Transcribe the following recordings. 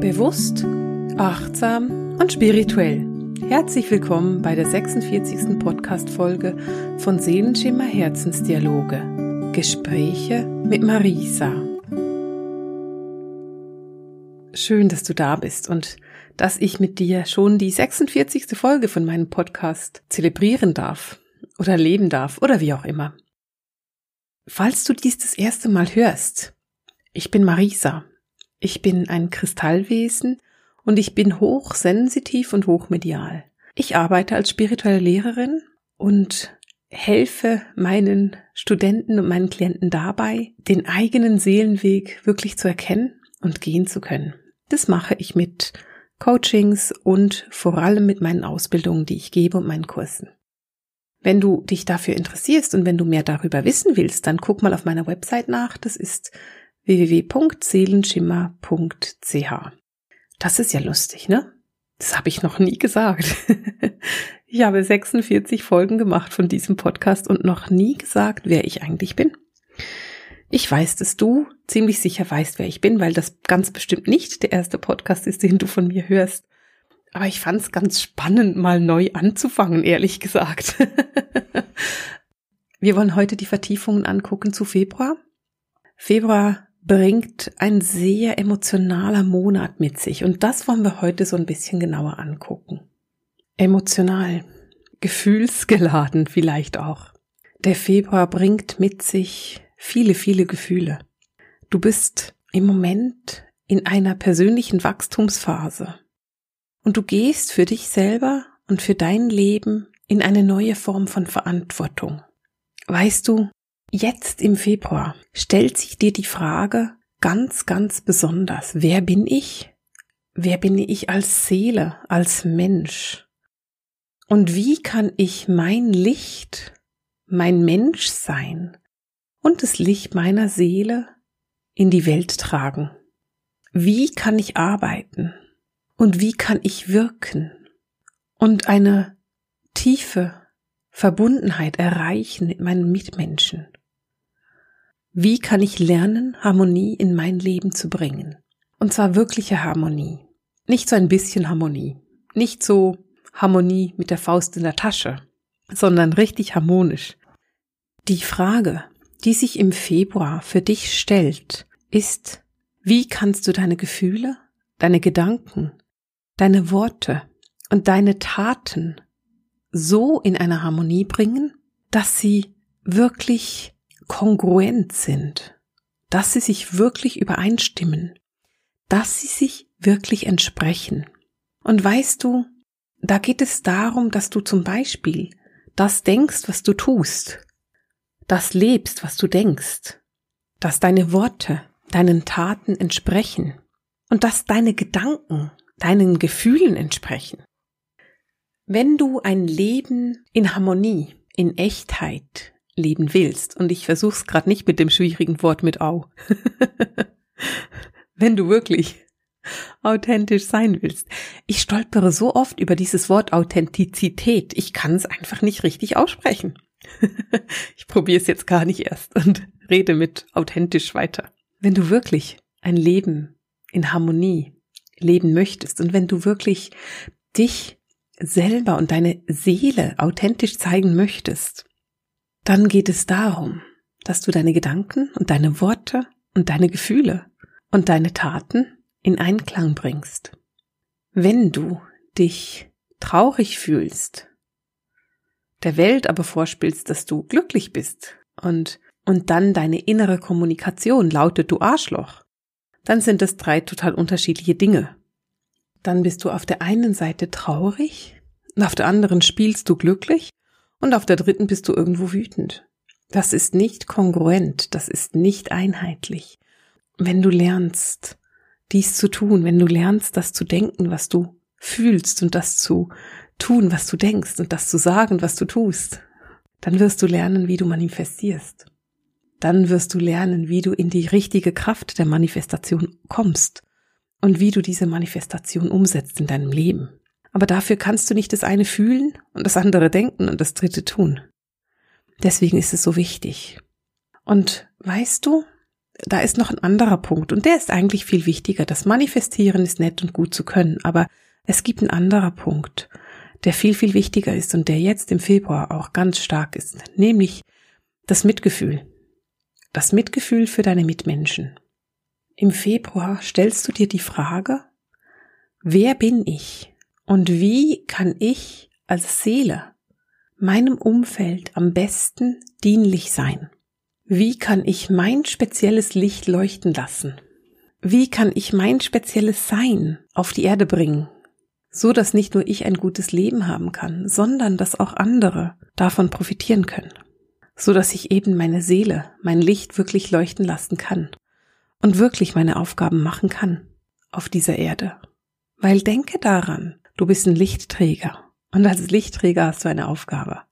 Bewusst, achtsam und spirituell. Herzlich willkommen bei der 46. Podcast-Folge von Seelenschimmer Herzensdialoge. Gespräche mit Marisa. Schön, dass du da bist und dass ich mit dir schon die 46. Folge von meinem Podcast zelebrieren darf oder leben darf oder wie auch immer. Falls du dies das erste Mal hörst, ich bin Marisa ich bin ein Kristallwesen und ich bin hochsensitiv und hochmedial. Ich arbeite als spirituelle Lehrerin und helfe meinen Studenten und meinen Klienten dabei, den eigenen Seelenweg wirklich zu erkennen und gehen zu können. Das mache ich mit Coachings und vor allem mit meinen Ausbildungen, die ich gebe und meinen Kursen. Wenn du dich dafür interessierst und wenn du mehr darüber wissen willst, dann guck mal auf meiner Website nach. Das ist www.seelenschimmer.ch. Das ist ja lustig, ne? Das habe ich noch nie gesagt. ich habe 46 Folgen gemacht von diesem Podcast und noch nie gesagt, wer ich eigentlich bin. Ich weiß, dass du ziemlich sicher weißt, wer ich bin, weil das ganz bestimmt nicht der erste Podcast ist, den du von mir hörst. Aber ich fand es ganz spannend, mal neu anzufangen, ehrlich gesagt. Wir wollen heute die Vertiefungen angucken zu Februar. Februar bringt ein sehr emotionaler Monat mit sich und das wollen wir heute so ein bisschen genauer angucken. Emotional, gefühlsgeladen vielleicht auch. Der Februar bringt mit sich viele, viele Gefühle. Du bist im Moment in einer persönlichen Wachstumsphase und du gehst für dich selber und für dein Leben in eine neue Form von Verantwortung. Weißt du, Jetzt im Februar stellt sich dir die Frage ganz, ganz besonders, wer bin ich? Wer bin ich als Seele, als Mensch? Und wie kann ich mein Licht, mein Menschsein und das Licht meiner Seele in die Welt tragen? Wie kann ich arbeiten? Und wie kann ich wirken? Und eine tiefe Verbundenheit erreichen mit meinen Mitmenschen? Wie kann ich lernen, Harmonie in mein Leben zu bringen? Und zwar wirkliche Harmonie. Nicht so ein bisschen Harmonie. Nicht so Harmonie mit der Faust in der Tasche, sondern richtig harmonisch. Die Frage, die sich im Februar für dich stellt, ist, wie kannst du deine Gefühle, deine Gedanken, deine Worte und deine Taten so in eine Harmonie bringen, dass sie wirklich kongruent sind, dass sie sich wirklich übereinstimmen, dass sie sich wirklich entsprechen. Und weißt du, da geht es darum, dass du zum Beispiel das denkst, was du tust, das lebst, was du denkst, dass deine Worte deinen Taten entsprechen und dass deine Gedanken deinen Gefühlen entsprechen. Wenn du ein Leben in Harmonie, in Echtheit, leben willst, und ich versuch's gerade nicht mit dem schwierigen Wort mit au, wenn du wirklich authentisch sein willst. Ich stolpere so oft über dieses Wort Authentizität. Ich kann es einfach nicht richtig aussprechen. ich probiere es jetzt gar nicht erst und rede mit authentisch weiter. Wenn du wirklich ein Leben in Harmonie leben möchtest und wenn du wirklich dich selber und deine Seele authentisch zeigen möchtest, dann geht es darum, dass du deine Gedanken und deine Worte und deine Gefühle und deine Taten in Einklang bringst. Wenn du dich traurig fühlst, der Welt aber vorspielst, dass du glücklich bist und, und dann deine innere Kommunikation lautet du Arschloch, dann sind das drei total unterschiedliche Dinge. Dann bist du auf der einen Seite traurig und auf der anderen spielst du glücklich und auf der dritten bist du irgendwo wütend. Das ist nicht kongruent, das ist nicht einheitlich. Wenn du lernst, dies zu tun, wenn du lernst, das zu denken, was du fühlst und das zu tun, was du denkst und das zu sagen, was du tust, dann wirst du lernen, wie du manifestierst. Dann wirst du lernen, wie du in die richtige Kraft der Manifestation kommst und wie du diese Manifestation umsetzt in deinem Leben. Aber dafür kannst du nicht das eine fühlen und das andere denken und das dritte tun. Deswegen ist es so wichtig. Und weißt du, da ist noch ein anderer Punkt und der ist eigentlich viel wichtiger. Das Manifestieren ist nett und gut zu können, aber es gibt einen anderer Punkt, der viel, viel wichtiger ist und der jetzt im Februar auch ganz stark ist, nämlich das Mitgefühl. Das Mitgefühl für deine Mitmenschen. Im Februar stellst du dir die Frage, wer bin ich und wie kann ich als Seele meinem Umfeld am besten dienlich sein? Wie kann ich mein spezielles Licht leuchten lassen? Wie kann ich mein spezielles Sein auf die Erde bringen? So dass nicht nur ich ein gutes Leben haben kann, sondern dass auch andere davon profitieren können. So dass ich eben meine Seele, mein Licht wirklich leuchten lassen kann und wirklich meine Aufgaben machen kann auf dieser Erde. Weil denke daran, du bist ein Lichtträger und als Lichtträger hast du eine Aufgabe.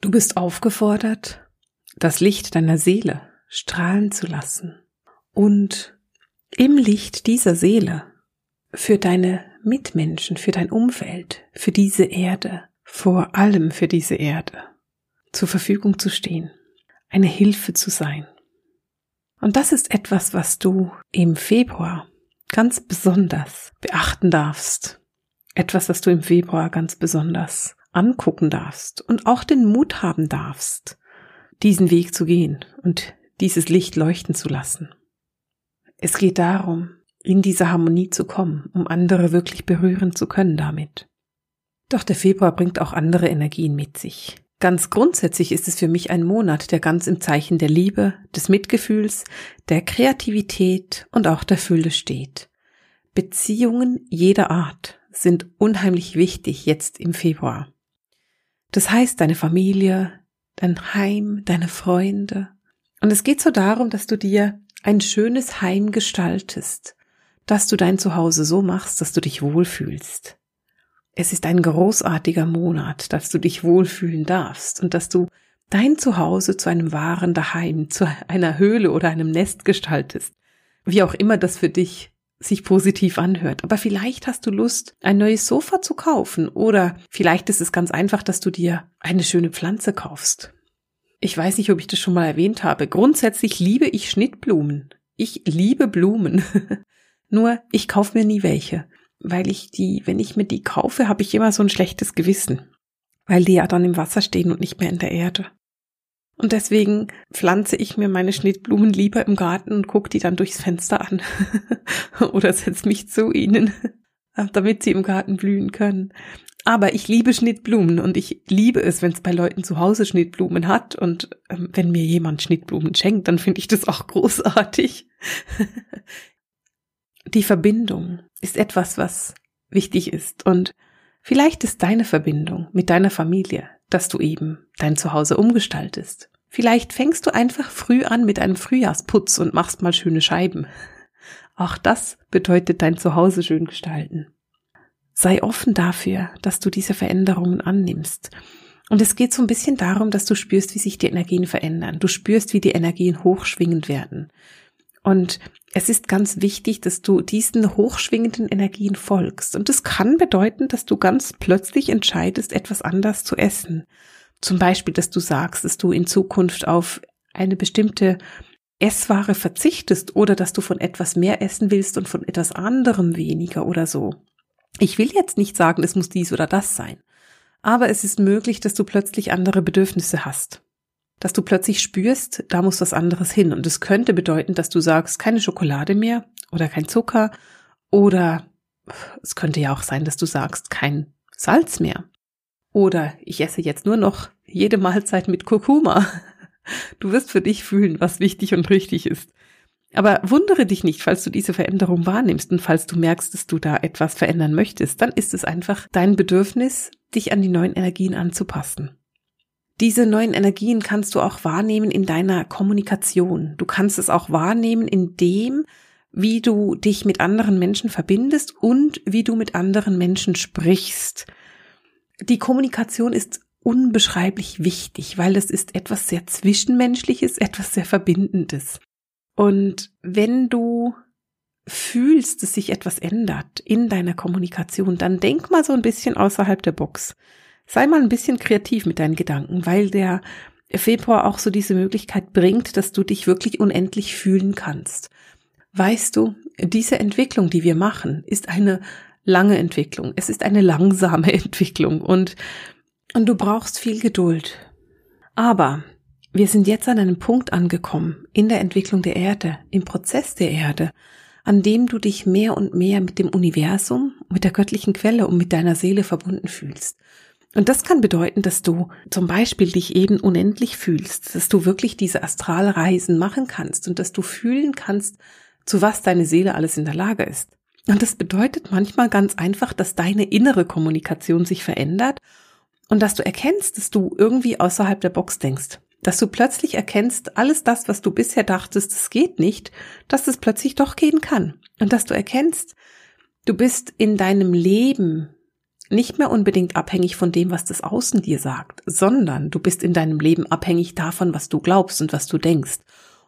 Du bist aufgefordert, das Licht deiner Seele strahlen zu lassen und im Licht dieser Seele für deine Mitmenschen, für dein Umfeld, für diese Erde, vor allem für diese Erde zur Verfügung zu stehen, eine Hilfe zu sein. Und das ist etwas, was du im Februar ganz besonders beachten darfst. Etwas, was du im Februar ganz besonders angucken darfst und auch den Mut haben darfst, diesen Weg zu gehen und dieses Licht leuchten zu lassen. Es geht darum, in diese Harmonie zu kommen, um andere wirklich berühren zu können damit. Doch der Februar bringt auch andere Energien mit sich. Ganz grundsätzlich ist es für mich ein Monat, der ganz im Zeichen der Liebe, des Mitgefühls, der Kreativität und auch der Fülle steht. Beziehungen jeder Art sind unheimlich wichtig jetzt im Februar. Das heißt, deine Familie, dein Heim, deine Freunde. Und es geht so darum, dass du dir ein schönes Heim gestaltest, dass du dein Zuhause so machst, dass du dich wohlfühlst. Es ist ein großartiger Monat, dass du dich wohlfühlen darfst und dass du dein Zuhause zu einem wahren Daheim, zu einer Höhle oder einem Nest gestaltest. Wie auch immer das für dich sich positiv anhört. Aber vielleicht hast du Lust, ein neues Sofa zu kaufen oder vielleicht ist es ganz einfach, dass du dir eine schöne Pflanze kaufst. Ich weiß nicht, ob ich das schon mal erwähnt habe. Grundsätzlich liebe ich Schnittblumen. Ich liebe Blumen. Nur ich kaufe mir nie welche, weil ich die, wenn ich mir die kaufe, habe ich immer so ein schlechtes Gewissen, weil die ja dann im Wasser stehen und nicht mehr in der Erde. Und deswegen pflanze ich mir meine Schnittblumen lieber im Garten und gucke die dann durchs Fenster an. Oder setze mich zu ihnen, damit sie im Garten blühen können. Aber ich liebe Schnittblumen und ich liebe es, wenn es bei Leuten zu Hause Schnittblumen hat. Und ähm, wenn mir jemand Schnittblumen schenkt, dann finde ich das auch großartig. Die Verbindung ist etwas, was wichtig ist. Und vielleicht ist deine Verbindung mit deiner Familie, dass du eben dein Zuhause umgestaltest. Vielleicht fängst du einfach früh an mit einem Frühjahrsputz und machst mal schöne Scheiben. Auch das bedeutet dein Zuhause schön gestalten. Sei offen dafür, dass du diese Veränderungen annimmst. Und es geht so ein bisschen darum, dass du spürst, wie sich die Energien verändern. Du spürst, wie die Energien hochschwingend werden. Und es ist ganz wichtig, dass du diesen hochschwingenden Energien folgst. Und das kann bedeuten, dass du ganz plötzlich entscheidest, etwas anders zu essen zum Beispiel, dass du sagst, dass du in Zukunft auf eine bestimmte Essware verzichtest oder dass du von etwas mehr essen willst und von etwas anderem weniger oder so. Ich will jetzt nicht sagen, es muss dies oder das sein, aber es ist möglich, dass du plötzlich andere Bedürfnisse hast. Dass du plötzlich spürst, da muss was anderes hin. Und es könnte bedeuten, dass du sagst, keine Schokolade mehr oder kein Zucker oder es könnte ja auch sein, dass du sagst, kein Salz mehr. Oder ich esse jetzt nur noch jede Mahlzeit mit Kurkuma. Du wirst für dich fühlen, was wichtig und richtig ist. Aber wundere dich nicht, falls du diese Veränderung wahrnimmst und falls du merkst, dass du da etwas verändern möchtest, dann ist es einfach dein Bedürfnis, dich an die neuen Energien anzupassen. Diese neuen Energien kannst du auch wahrnehmen in deiner Kommunikation. Du kannst es auch wahrnehmen in dem, wie du dich mit anderen Menschen verbindest und wie du mit anderen Menschen sprichst die Kommunikation ist unbeschreiblich wichtig, weil es ist etwas sehr Zwischenmenschliches, etwas sehr Verbindendes. Und wenn du fühlst, dass sich etwas ändert in deiner Kommunikation, dann denk mal so ein bisschen außerhalb der Box. Sei mal ein bisschen kreativ mit deinen Gedanken, weil der Februar auch so diese Möglichkeit bringt, dass du dich wirklich unendlich fühlen kannst. Weißt du, diese Entwicklung, die wir machen, ist eine lange Entwicklung. Es ist eine langsame Entwicklung und, und du brauchst viel Geduld. Aber wir sind jetzt an einem Punkt angekommen in der Entwicklung der Erde, im Prozess der Erde, an dem du dich mehr und mehr mit dem Universum, mit der göttlichen Quelle und mit deiner Seele verbunden fühlst. Und das kann bedeuten, dass du zum Beispiel dich eben unendlich fühlst, dass du wirklich diese Astralreisen machen kannst und dass du fühlen kannst, zu was deine Seele alles in der Lage ist. Und das bedeutet manchmal ganz einfach, dass deine innere Kommunikation sich verändert und dass du erkennst, dass du irgendwie außerhalb der Box denkst. Dass du plötzlich erkennst, alles das, was du bisher dachtest, es geht nicht, dass es plötzlich doch gehen kann. Und dass du erkennst, du bist in deinem Leben nicht mehr unbedingt abhängig von dem, was das Außen dir sagt, sondern du bist in deinem Leben abhängig davon, was du glaubst und was du denkst.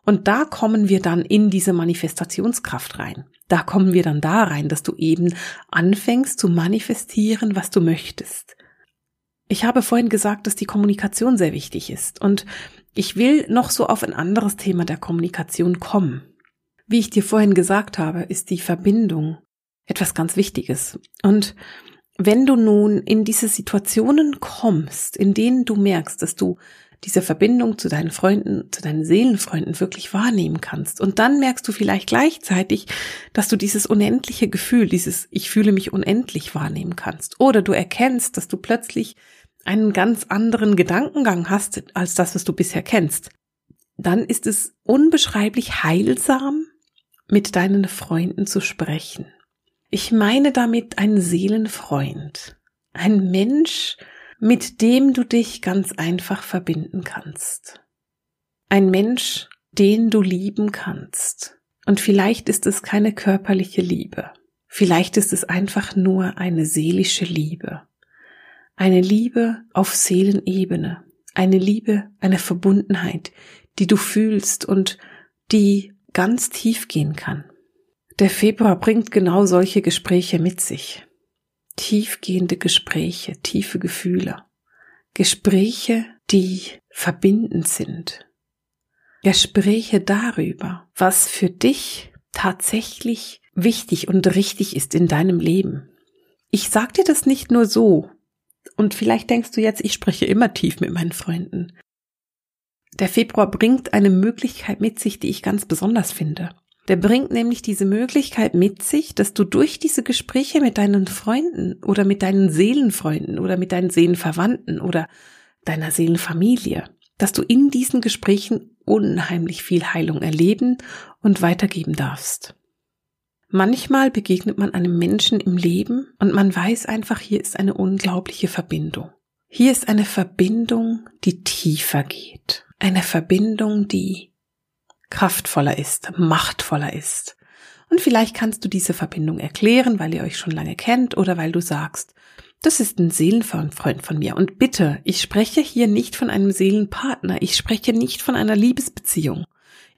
Und da kommen wir dann in diese Manifestationskraft rein. Da kommen wir dann da rein, dass du eben anfängst zu manifestieren, was du möchtest. Ich habe vorhin gesagt, dass die Kommunikation sehr wichtig ist und ich will noch so auf ein anderes Thema der Kommunikation kommen. Wie ich dir vorhin gesagt habe, ist die Verbindung etwas ganz Wichtiges. Und wenn du nun in diese Situationen kommst, in denen du merkst, dass du diese Verbindung zu deinen Freunden, zu deinen Seelenfreunden wirklich wahrnehmen kannst. Und dann merkst du vielleicht gleichzeitig, dass du dieses unendliche Gefühl, dieses Ich fühle mich unendlich wahrnehmen kannst. Oder du erkennst, dass du plötzlich einen ganz anderen Gedankengang hast als das, was du bisher kennst. Dann ist es unbeschreiblich heilsam, mit deinen Freunden zu sprechen. Ich meine damit einen Seelenfreund. Ein Mensch, mit dem du dich ganz einfach verbinden kannst. Ein Mensch, den du lieben kannst. Und vielleicht ist es keine körperliche Liebe. Vielleicht ist es einfach nur eine seelische Liebe. Eine Liebe auf Seelenebene. Eine Liebe, eine Verbundenheit, die du fühlst und die ganz tief gehen kann. Der Februar bringt genau solche Gespräche mit sich tiefgehende Gespräche, tiefe Gefühle. Gespräche, die verbindend sind. Gespräche darüber, was für dich tatsächlich wichtig und richtig ist in deinem Leben. Ich sag dir das nicht nur so. Und vielleicht denkst du jetzt, ich spreche immer tief mit meinen Freunden. Der Februar bringt eine Möglichkeit mit sich, die ich ganz besonders finde. Der bringt nämlich diese Möglichkeit mit sich, dass du durch diese Gespräche mit deinen Freunden oder mit deinen Seelenfreunden oder mit deinen Seelenverwandten oder deiner Seelenfamilie, dass du in diesen Gesprächen unheimlich viel Heilung erleben und weitergeben darfst. Manchmal begegnet man einem Menschen im Leben und man weiß einfach, hier ist eine unglaubliche Verbindung. Hier ist eine Verbindung, die tiefer geht. Eine Verbindung, die kraftvoller ist, machtvoller ist. Und vielleicht kannst du diese Verbindung erklären, weil ihr euch schon lange kennt oder weil du sagst, das ist ein Seelenfreund von mir. Und bitte, ich spreche hier nicht von einem Seelenpartner. Ich spreche nicht von einer Liebesbeziehung.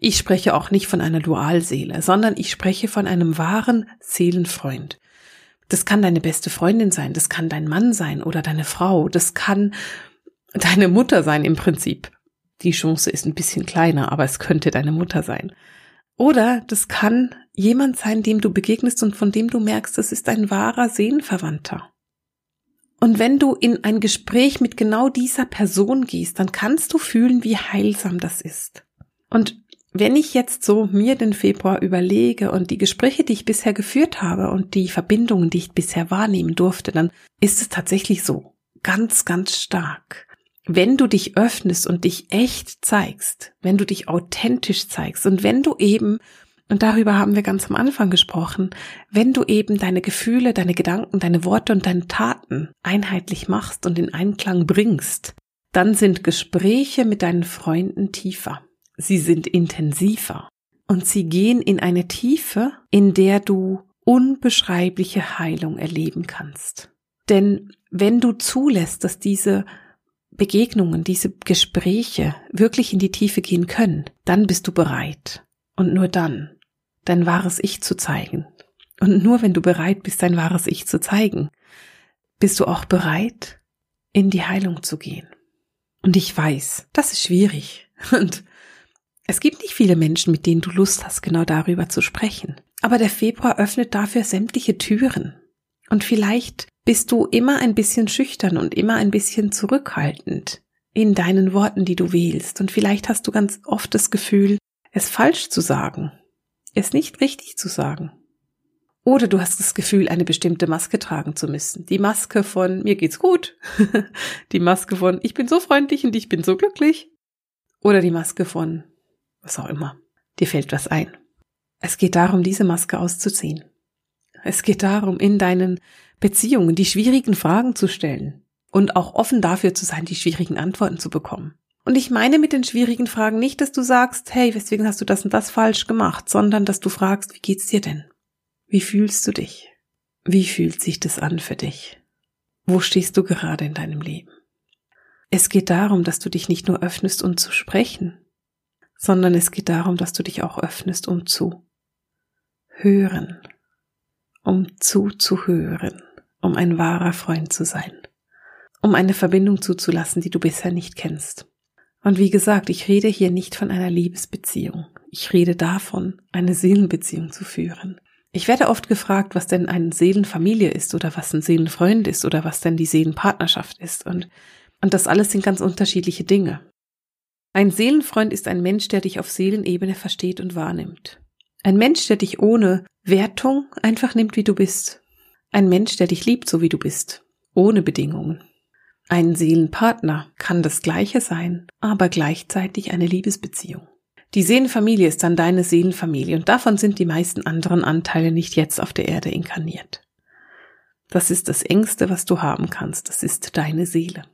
Ich spreche auch nicht von einer Dualseele, sondern ich spreche von einem wahren Seelenfreund. Das kann deine beste Freundin sein, das kann dein Mann sein oder deine Frau, das kann deine Mutter sein im Prinzip. Die Chance ist ein bisschen kleiner, aber es könnte deine Mutter sein. Oder das kann jemand sein, dem du begegnest und von dem du merkst, das ist ein wahrer Seelenverwandter. Und wenn du in ein Gespräch mit genau dieser Person gehst, dann kannst du fühlen, wie heilsam das ist. Und wenn ich jetzt so mir den Februar überlege und die Gespräche, die ich bisher geführt habe und die Verbindungen, die ich bisher wahrnehmen durfte, dann ist es tatsächlich so ganz, ganz stark wenn du dich öffnest und dich echt zeigst, wenn du dich authentisch zeigst und wenn du eben, und darüber haben wir ganz am Anfang gesprochen, wenn du eben deine Gefühle, deine Gedanken, deine Worte und deine Taten einheitlich machst und in Einklang bringst, dann sind Gespräche mit deinen Freunden tiefer. Sie sind intensiver und sie gehen in eine Tiefe, in der du unbeschreibliche Heilung erleben kannst. Denn wenn du zulässt, dass diese Begegnungen, diese Gespräche wirklich in die Tiefe gehen können, dann bist du bereit. Und nur dann, dein wahres Ich zu zeigen. Und nur wenn du bereit bist, dein wahres Ich zu zeigen, bist du auch bereit, in die Heilung zu gehen. Und ich weiß, das ist schwierig. Und es gibt nicht viele Menschen, mit denen du Lust hast, genau darüber zu sprechen. Aber der Februar öffnet dafür sämtliche Türen. Und vielleicht bist du immer ein bisschen schüchtern und immer ein bisschen zurückhaltend in deinen Worten, die du wählst. Und vielleicht hast du ganz oft das Gefühl, es falsch zu sagen, es nicht richtig zu sagen. Oder du hast das Gefühl, eine bestimmte Maske tragen zu müssen. Die Maske von mir geht's gut. die Maske von ich bin so freundlich und ich bin so glücklich. Oder die Maske von was auch immer. Dir fällt was ein. Es geht darum, diese Maske auszuziehen. Es geht darum, in deinen Beziehungen die schwierigen Fragen zu stellen und auch offen dafür zu sein, die schwierigen Antworten zu bekommen. Und ich meine mit den schwierigen Fragen nicht, dass du sagst, hey, weswegen hast du das und das falsch gemacht, sondern dass du fragst, wie geht's dir denn? Wie fühlst du dich? Wie fühlt sich das an für dich? Wo stehst du gerade in deinem Leben? Es geht darum, dass du dich nicht nur öffnest, um zu sprechen, sondern es geht darum, dass du dich auch öffnest, um zu hören, um zuzuhören, um ein wahrer Freund zu sein, um eine Verbindung zuzulassen, die du bisher nicht kennst. Und wie gesagt, ich rede hier nicht von einer Liebesbeziehung. Ich rede davon, eine Seelenbeziehung zu führen. Ich werde oft gefragt, was denn eine Seelenfamilie ist oder was ein Seelenfreund ist oder was denn die Seelenpartnerschaft ist. Und, und das alles sind ganz unterschiedliche Dinge. Ein Seelenfreund ist ein Mensch, der dich auf Seelenebene versteht und wahrnimmt. Ein Mensch, der dich ohne Wertung einfach nimmt, wie du bist. Ein Mensch, der dich liebt, so wie du bist. Ohne Bedingungen. Ein Seelenpartner kann das Gleiche sein, aber gleichzeitig eine Liebesbeziehung. Die Seelenfamilie ist dann deine Seelenfamilie und davon sind die meisten anderen Anteile nicht jetzt auf der Erde inkarniert. Das ist das Engste, was du haben kannst, das ist deine Seele.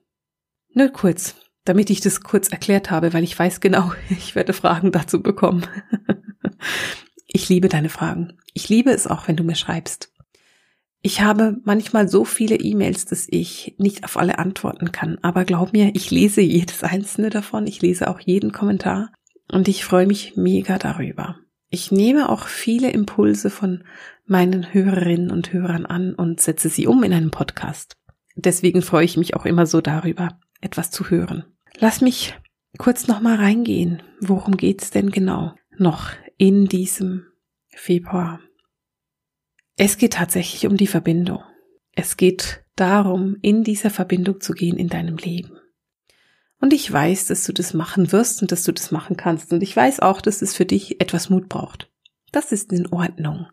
Nur kurz, damit ich das kurz erklärt habe, weil ich weiß genau, ich werde Fragen dazu bekommen. Ich liebe deine Fragen. Ich liebe es auch, wenn du mir schreibst. Ich habe manchmal so viele E-Mails, dass ich nicht auf alle antworten kann. Aber glaub mir, ich lese jedes einzelne davon. Ich lese auch jeden Kommentar. Und ich freue mich mega darüber. Ich nehme auch viele Impulse von meinen Hörerinnen und Hörern an und setze sie um in einen Podcast. Deswegen freue ich mich auch immer so darüber, etwas zu hören. Lass mich kurz nochmal reingehen. Worum geht's denn genau noch in diesem Februar? Es geht tatsächlich um die Verbindung. Es geht darum, in dieser Verbindung zu gehen in deinem Leben. Und ich weiß, dass du das machen wirst und dass du das machen kannst. Und ich weiß auch, dass es für dich etwas Mut braucht. Das ist in Ordnung.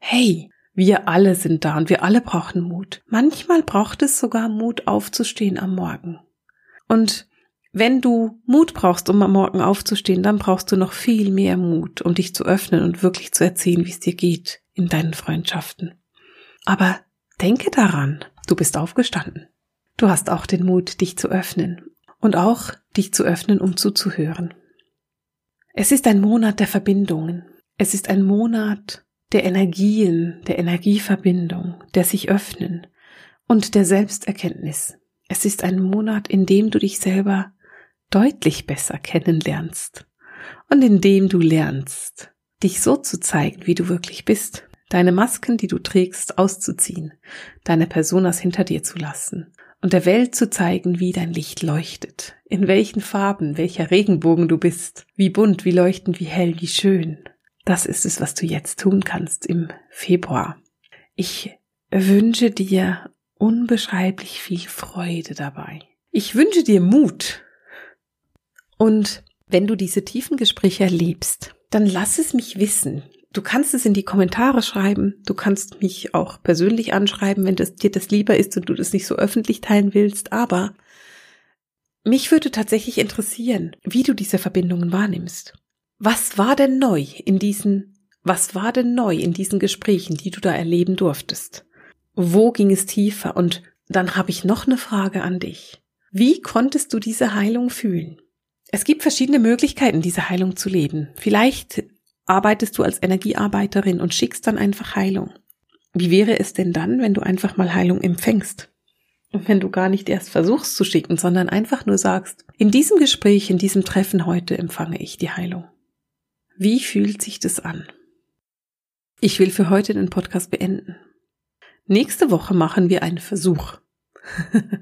Hey, wir alle sind da und wir alle brauchen Mut. Manchmal braucht es sogar Mut aufzustehen am Morgen. Und wenn du Mut brauchst, um am Morgen aufzustehen, dann brauchst du noch viel mehr Mut, um dich zu öffnen und wirklich zu erzählen, wie es dir geht in deinen Freundschaften. Aber denke daran, du bist aufgestanden. Du hast auch den Mut, dich zu öffnen und auch dich zu öffnen, um zuzuhören. Es ist ein Monat der Verbindungen. Es ist ein Monat der Energien, der Energieverbindung, der sich öffnen und der Selbsterkenntnis. Es ist ein Monat, in dem du dich selber deutlich besser kennenlernst und in dem du lernst, dich so zu zeigen, wie du wirklich bist, deine Masken, die du trägst, auszuziehen, deine Personas hinter dir zu lassen und der Welt zu zeigen, wie dein Licht leuchtet, in welchen Farben, welcher Regenbogen du bist, wie bunt, wie leuchtend, wie hell, wie schön. Das ist es, was du jetzt tun kannst im Februar. Ich wünsche dir unbeschreiblich viel Freude dabei. Ich wünsche dir Mut. Und wenn du diese tiefen Gespräche erlebst, dann lass es mich wissen. Du kannst es in die Kommentare schreiben. Du kannst mich auch persönlich anschreiben, wenn das, dir das lieber ist und du das nicht so öffentlich teilen willst. Aber mich würde tatsächlich interessieren, wie du diese Verbindungen wahrnimmst. Was war denn neu in diesen, was war denn neu in diesen Gesprächen, die du da erleben durftest? Wo ging es tiefer? Und dann habe ich noch eine Frage an dich. Wie konntest du diese Heilung fühlen? Es gibt verschiedene Möglichkeiten, diese Heilung zu leben. Vielleicht arbeitest du als Energiearbeiterin und schickst dann einfach Heilung. Wie wäre es denn dann, wenn du einfach mal Heilung empfängst? Und wenn du gar nicht erst versuchst zu schicken, sondern einfach nur sagst, in diesem Gespräch, in diesem Treffen heute empfange ich die Heilung. Wie fühlt sich das an? Ich will für heute den Podcast beenden. Nächste Woche machen wir einen Versuch.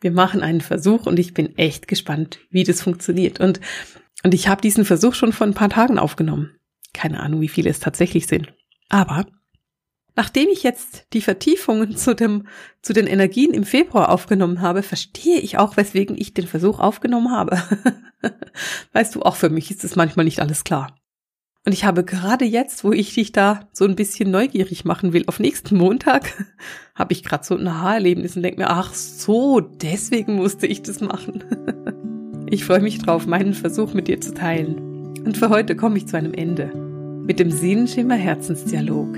Wir machen einen Versuch und ich bin echt gespannt, wie das funktioniert. Und, und ich habe diesen Versuch schon vor ein paar Tagen aufgenommen. Keine Ahnung, wie viele es tatsächlich sind. Aber nachdem ich jetzt die Vertiefungen zu dem, zu den Energien im Februar aufgenommen habe, verstehe ich auch, weswegen ich den Versuch aufgenommen habe. weißt du, auch für mich ist es manchmal nicht alles klar. Und ich habe gerade jetzt, wo ich dich da so ein bisschen neugierig machen will, auf nächsten Montag, habe ich gerade so ein Aha-Erlebnis und denke mir, ach so, deswegen musste ich das machen. ich freue mich drauf, meinen Versuch mit dir zu teilen. Und für heute komme ich zu einem Ende. Mit dem Sehenschimmer Herzensdialog.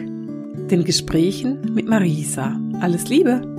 Den Gesprächen mit Marisa. Alles Liebe!